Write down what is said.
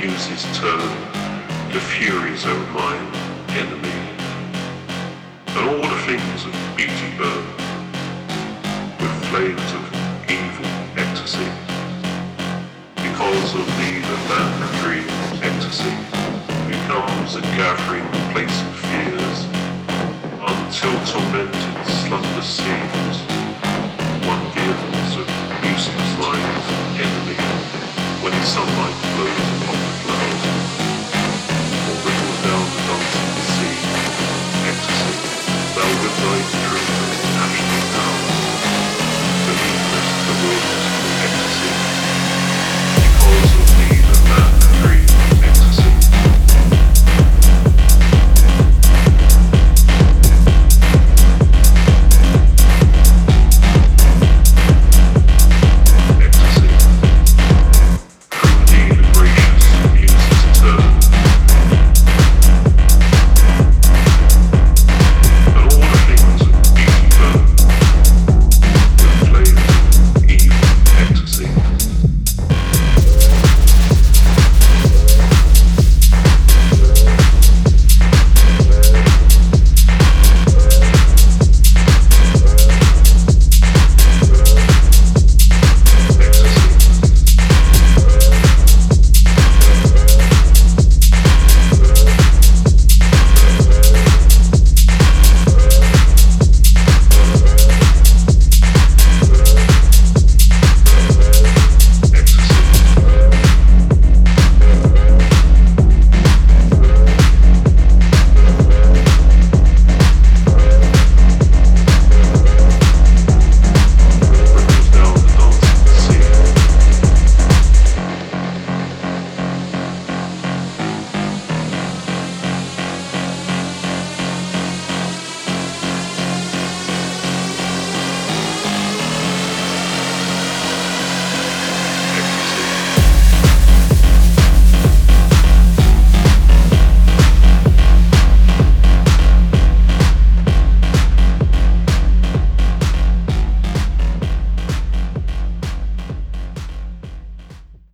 muses turn, the furies are mine enemy, and all the things of beauty burn with flames of evil ecstasy, because of thee the land of dream ecstasy becomes a gathering place of fears, until tormented slumber seems one gives of music's life enemy when sunlight blows.